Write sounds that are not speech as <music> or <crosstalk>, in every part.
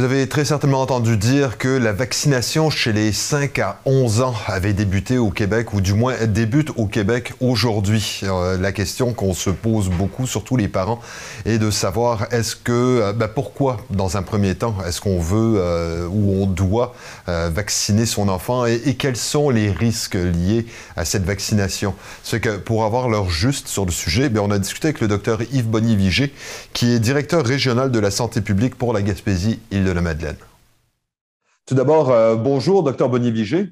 Vous avez très certainement entendu dire que la vaccination chez les 5 à 11 ans avait débuté au Québec, ou du moins débute au Québec aujourd'hui. Euh, la question qu'on se pose beaucoup, surtout les parents, est de savoir est-ce que, euh, ben pourquoi, dans un premier temps, est-ce qu'on veut euh, ou on doit vacciner son enfant et, quels sont les risques liés à cette vaccination? C'est que pour avoir l'heure juste sur le sujet, ben on a discuté avec le docteur Yves Bonny-Vigé, qui est directeur régional de la santé publique pour la Gaspésie de la Madeleine. Tout d'abord, euh, bonjour, docteur Bonny-Vigé.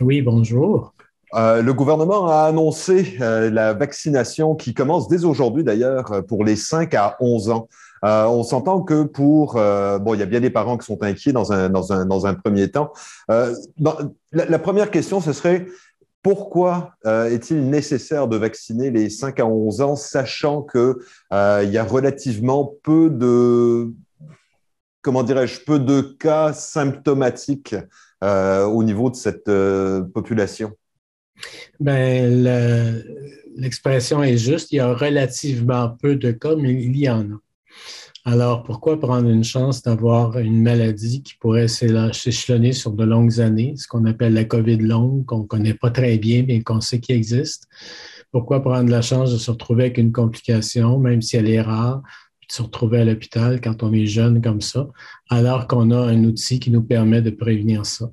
Oui, bonjour. Euh, le gouvernement a annoncé euh, la vaccination qui commence dès aujourd'hui d'ailleurs pour les 5 à 11 ans. on s'entend que pour... bon, il y a bien des parents qui sont inquiets dans un, dans un, dans un premier temps. la, première question, ce serait pourquoi est-il nécessaire de vacciner les 5 à 11 ans, sachant qu'il y a relativement peu de, comment dirais-je, peu de cas symptomatiques euh, au niveau de cette euh, population? Ben, l'expression est juste. Il y a relativement peu de cas, mais il y en a. Alors, pourquoi prendre une chance d'avoir une maladie qui pourrait s'échelonner sur de longues années, ce qu'on appelle la COVID longue, qu'on ne connaît pas très bien, mais qu'on sait qu'il existe? Pourquoi prendre la chance de se retrouver avec une complication, même si elle est rare, se retrouver à l'hôpital quand on est jeune comme ça, alors qu'on a un outil qui nous permet de prévenir ça.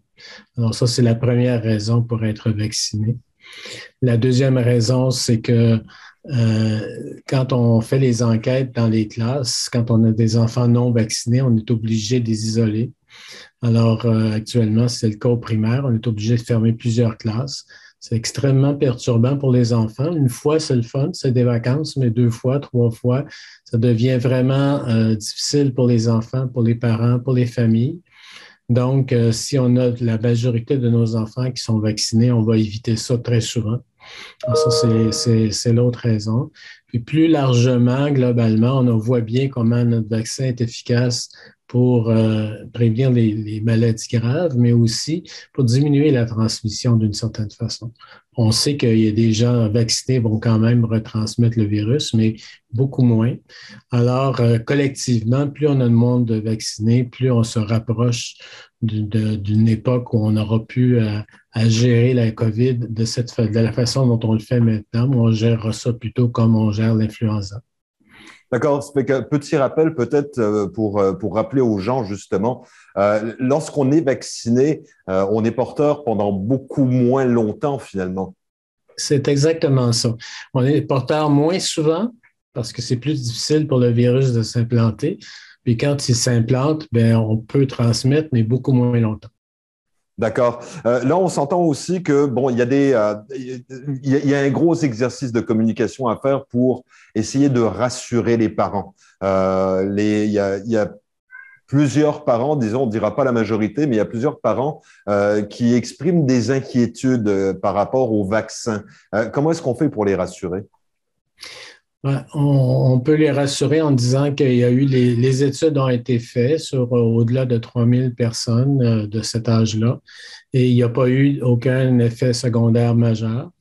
Alors ça, c'est la première raison pour être vacciné. La deuxième raison, c'est que euh, quand on fait les enquêtes dans les classes, quand on a des enfants non vaccinés, on est obligé de les isoler. Alors euh, actuellement, c'est le cas au primaire, on est obligé de fermer plusieurs classes. C'est extrêmement perturbant pour les enfants. Une fois, c'est le fun, c'est des vacances, mais deux fois, trois fois, ça devient vraiment euh, difficile pour les enfants, pour les parents, pour les familles. Donc, euh, si on a la majorité de nos enfants qui sont vaccinés, on va éviter ça très souvent. ça, c'est l'autre raison. Puis plus largement, globalement, on voit bien comment notre vaccin est efficace pour euh, prévenir les, maladies graves, mais aussi pour diminuer la transmission d'une certaine façon. On sait qu'il y a des gens vaccinés vont quand même retransmettre le virus, mais beaucoup moins. Alors, euh, collectivement, plus on a de monde vacciné, plus on se rapproche d'une époque où on aura pu euh, gérer la COVID de, cette, de la façon dont on le fait maintenant. On gère ça plutôt comme on gère l'influenza. D'accord. Petit rappel peut-être euh, pour, euh, pour rappeler aux gens justement, euh, lorsqu'on est vacciné, on est porteur pendant beaucoup moins longtemps finalement. C'est exactement ça. On est porteur moins souvent parce que c'est plus difficile pour le virus de s'implanter. Puis quand il s'implante, ben, on peut transmettre, mais beaucoup moins longtemps. D'accord. Euh, là, on s'entend aussi que bon, il y a des, euh, il, y a, un gros exercice de communication à faire pour essayer de rassurer les parents. Euh, il, y a, il y a plusieurs parents, disons, on dira pas la majorité, mais il y a plusieurs parents qui expriment des inquiétudes par rapport au vaccin. comment est-ce qu'on fait pour les rassurer? On, peut les rassurer en disant qu'il y a eu les, études ont été faites sur euh, au-delà de 3000 personnes euh, de cet âge-là et il n'y a pas eu aucun effet secondaire majeur.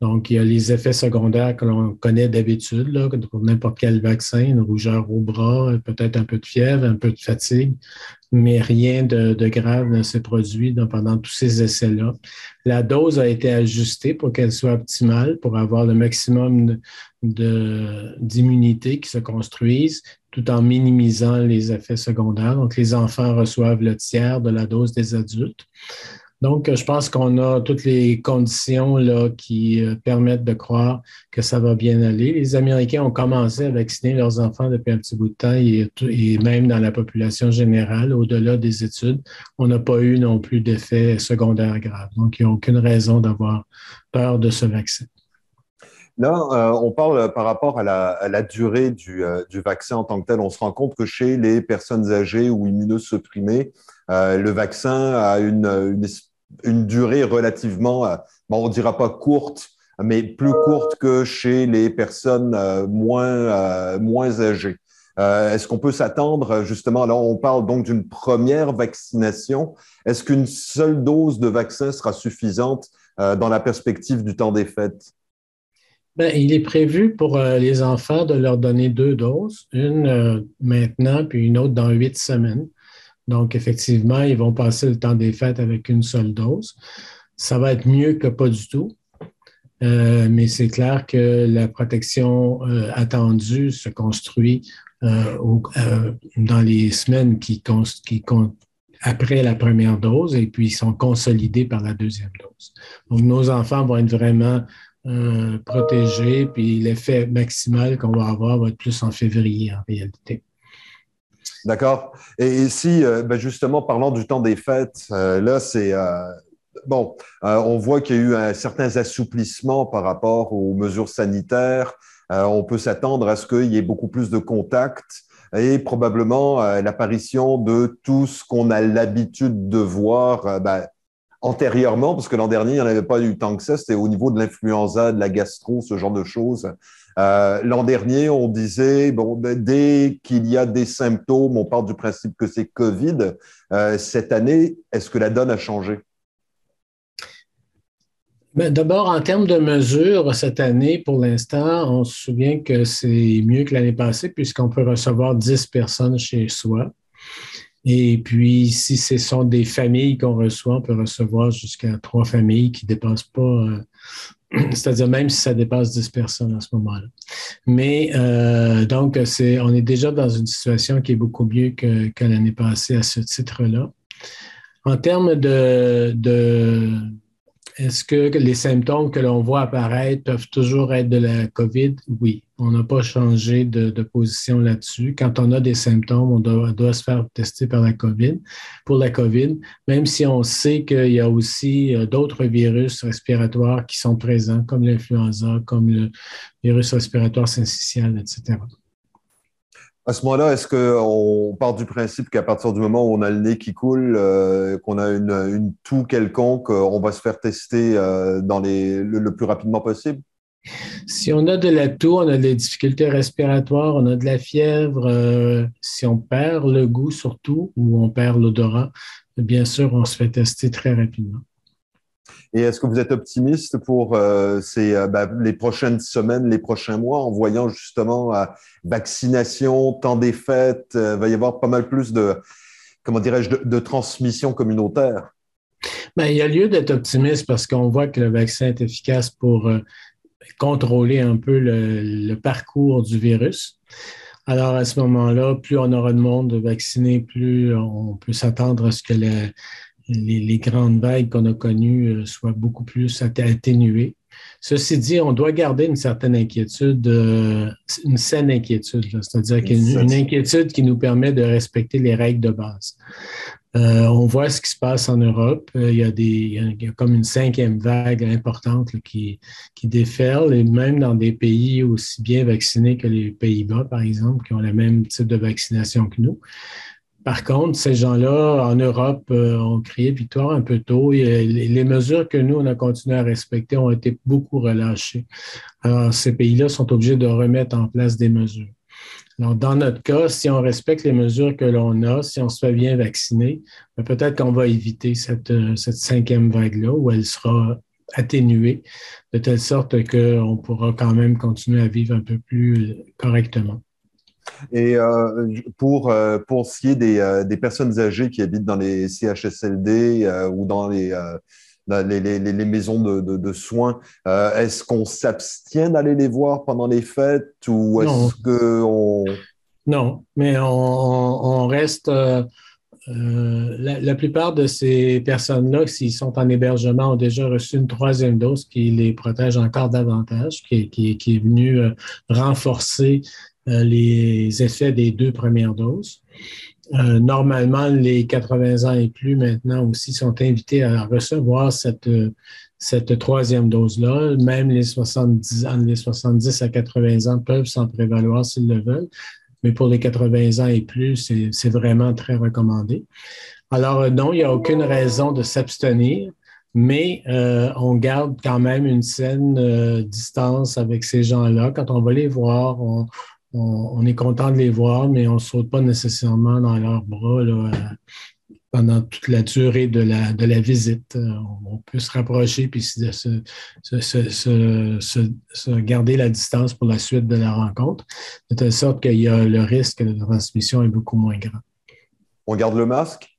Donc, il y a les effets secondaires que l'on connaît d'habitude, pour n'importe quel vaccin, une rougeur au bras, peut-être un peu de fièvre, un peu de fatigue, mais rien de, grave ne s'est produit pendant tous ces essais-là. La dose a été ajustée pour qu'elle soit optimale, pour avoir le maximum d'immunité qui se construise, tout en minimisant les effets secondaires. Donc, les enfants reçoivent le tiers de la dose des adultes. Donc, je pense qu'on a toutes les conditions là, qui euh, permettent de croire que ça va bien aller. Les Américains ont commencé à vacciner leurs enfants depuis un petit bout de temps et, et même dans la population générale, au-delà des études, on n'a pas eu non plus d'effets secondaires graves. Donc, il n'y a aucune raison d'avoir peur de ce vaccin. Là, euh, on parle par rapport à la, durée du, euh, du, vaccin en tant que tel. On se rend compte que chez les personnes âgées ou immunosupprimées, euh, le vaccin a une, durée relativement, euh, on dira pas courte, mais plus courte que chez les personnes euh, moins, euh, moins âgées. Est-ce qu'on peut s'attendre, justement, là, on parle donc d'une première vaccination. Est-ce qu'une seule dose de vaccin sera suffisante dans la perspective du temps des fêtes? Ben, il est prévu pour les enfants de leur donner deux doses, une maintenant, puis une autre dans huit semaines. Donc, effectivement, ils vont passer le temps des fêtes avec une seule dose. Ça va être mieux que pas du tout. Euh, mais c'est clair que la protection euh, attendue se construit euh, dans les semaines qui, qui après la première dose et puis sont consolidés par la deuxième dose. Donc, nos enfants vont être vraiment protégés, puis l'effet maximal qu'on va avoir va être plus en février en réalité. D'accord. Et ici, ben justement, parlant du temps des fêtes, là, c'est bon, euh, on voit qu'il y a eu un, certains assouplissements par rapport aux mesures sanitaires. Euh, on peut s'attendre à ce qu'il y ait beaucoup plus de contacts et probablement euh, l'apparition de tout ce qu'on a l'habitude de voir ben, antérieurement, parce que l'an dernier, il n'y en avait pas eu tant que ça, c'était au niveau de l'influenza, de la gastro, ce genre de choses. l'an dernier, on disait, bon, ben, dès qu'il y a des symptômes, on part du principe que c'est COVID. cette année, est-ce que la donne a changé? Ben, d'abord, en termes de mesures, cette année, pour l'instant, on se souvient que c'est mieux que l'année passée puisqu'on peut recevoir 10 personnes chez soi. Et puis, si ce sont des familles qu'on reçoit, on peut recevoir jusqu'à trois familles qui ne dépassent pas, euh, <clears throat> c'est-à-dire même si ça dépasse 10 personnes à ce moment-là. Mais euh, donc, c'est, on est déjà dans une situation qui est beaucoup mieux que, que l'année passée à ce titre-là. En termes de, de est-ce que les symptômes que l'on voit apparaître peuvent toujours être de la COVID? Oui, on n'a pas changé de, position là-dessus. Quand on a des symptômes, on doit, se faire tester par la COVID, pour la COVID, même si on sait qu'il y a aussi euh, d'autres virus respiratoires qui sont présents, comme l'influenza, comme le virus respiratoire syncytial, etc. À ce moment-là, est-ce qu'on part du principe qu'à partir du moment où on a le nez qui coule, euh, qu'on a une, toux quelconque, euh, on va se faire tester euh, dans le, plus rapidement possible? Si on a de la toux, on a des difficultés respiratoires, on a de la fièvre, si on perd le goût surtout ou on perd l'odorat, bien sûr, on se fait tester très rapidement. Et est-ce que vous êtes optimiste pour euh, ces, euh, ben, les prochaines semaines, les prochains mois, en voyant justement euh, vaccination, temps des fêtes, va y avoir pas mal plus de, comment dirais-je, de, transmission communautaire? Ben, il y a lieu d'être optimiste parce qu'on voit que le vaccin est efficace pour contrôler un peu le, parcours du virus. Alors, à ce moment-là, plus on aura de monde vacciné, plus on peut s'attendre à ce que le, les, grandes vagues qu'on a connues euh, soient beaucoup plus atténuées. Ceci dit, on doit garder une certaine inquiétude, euh, une saine inquiétude, c'est-à-dire une, inquiétude qui nous permet de respecter les règles de base. Euh, on voit ce qui se passe en Europe. il, y a des, comme une cinquième vague importante qui, qui déferle, et même dans des pays aussi bien vaccinés que les Pays-Bas, par exemple, qui ont le même type de vaccination que nous. Par contre, ces gens-là, en Europe, euh, ont crié victoire un peu tôt et les mesures que nous, on a continué à respecter ont été beaucoup relâchées. Alors, ces pays-là sont obligés de remettre en place des mesures. Alors, dans notre cas, si on respecte les mesures que l'on a, si on se fait bien vacciner, ben, peut-être qu'on va éviter cette, cette cinquième vague-là où elle sera atténuée de telle sorte qu'on pourra quand même continuer à vivre un peu plus correctement. Et euh, pour, euh, pour ce qui est des, euh, des, personnes âgées qui habitent dans les CHSLD ou dans les, les, les, les, maisons de, de, de soins, est-ce qu'on s'abstient d'aller les voir pendant les fêtes ou est-ce qu'on... Non, mais on, on reste... La, la, plupart de ces personnes-là, s'ils sont en hébergement, ont déjà reçu une troisième dose qui les protège encore davantage, qui, qui, qui est venue renforcer les effets des deux premières doses. Euh, normalement, les 80 ans et plus maintenant aussi sont invités à recevoir cette, cette troisième dose-là. Même les 70, les 70 à 80 ans peuvent s'en prévaloir s'ils le veulent. Mais pour les 80 ans et plus, c'est vraiment très recommandé. Alors, euh, non, il n'y a aucune raison de s'abstenir, mais on garde quand même une saine distance avec ces gens-là. Quand on va les voir, on, on, est content de les voir, mais on ne saute pas nécessairement dans leurs bras euh, pendant toute la durée de la, visite. Euh, on peut se rapprocher puis se, se, garder la distance pour la suite de la rencontre, de telle sorte a le risque de transmission est beaucoup moins grand. On garde le masque?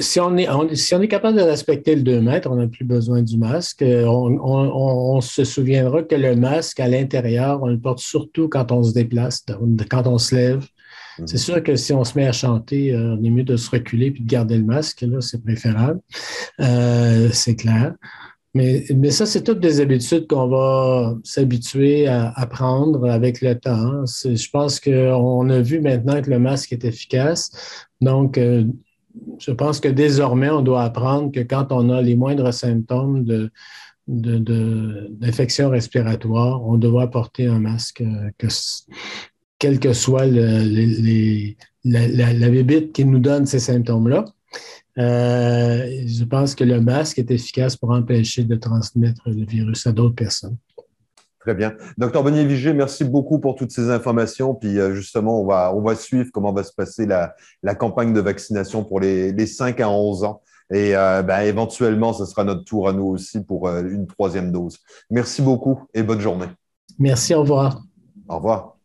Si, on est, si on est capable de respecter le 2 mètres, on n'a plus besoin du masque. On, se souviendra que le masque à l'intérieur, on le porte surtout quand on se déplace, quand on se lève. Mhm. C'est sûr que si on se met à chanter, euh, on est mieux de se reculer puis de garder le masque. Là, c'est préférable. Euh, c'est clair. Mais, mais ça, c'est toutes des habitudes qu'on va s'habituer à, à, prendre avec le temps. Je pense qu'on a vu maintenant que le masque est efficace. Donc, euh, je pense que désormais, on doit apprendre que quand on a les moindres symptômes de, d'infection respiratoire, on doit porter un masque, euh, que, quelle que soit la, la, qui nous donne ces symptômes-là. Euh, je pense que le masque est efficace pour empêcher de transmettre le virus à d'autres personnes. Très bien. Docteur Bonnier Vigé, merci beaucoup pour toutes ces informations. Puis euh, justement, on va, on va suivre comment va se passer la, la campagne de vaccination pour les, les 5 à 11 ans. Et euh, ben, éventuellement, ce sera notre tour à nous aussi pour euh, une troisième dose. Merci beaucoup et bonne journée. Merci, au revoir. Au revoir.